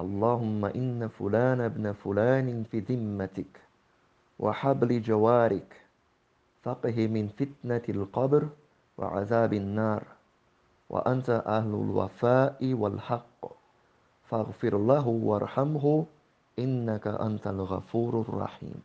اللهم إن فلان ابن فلان في ذمتك وحبل جوارك فقه من فتنة القبر وعذاب النار وأنت أهل الوفاء والحق فاغفر له وارحمه إنك أنت الغفور الرحيم.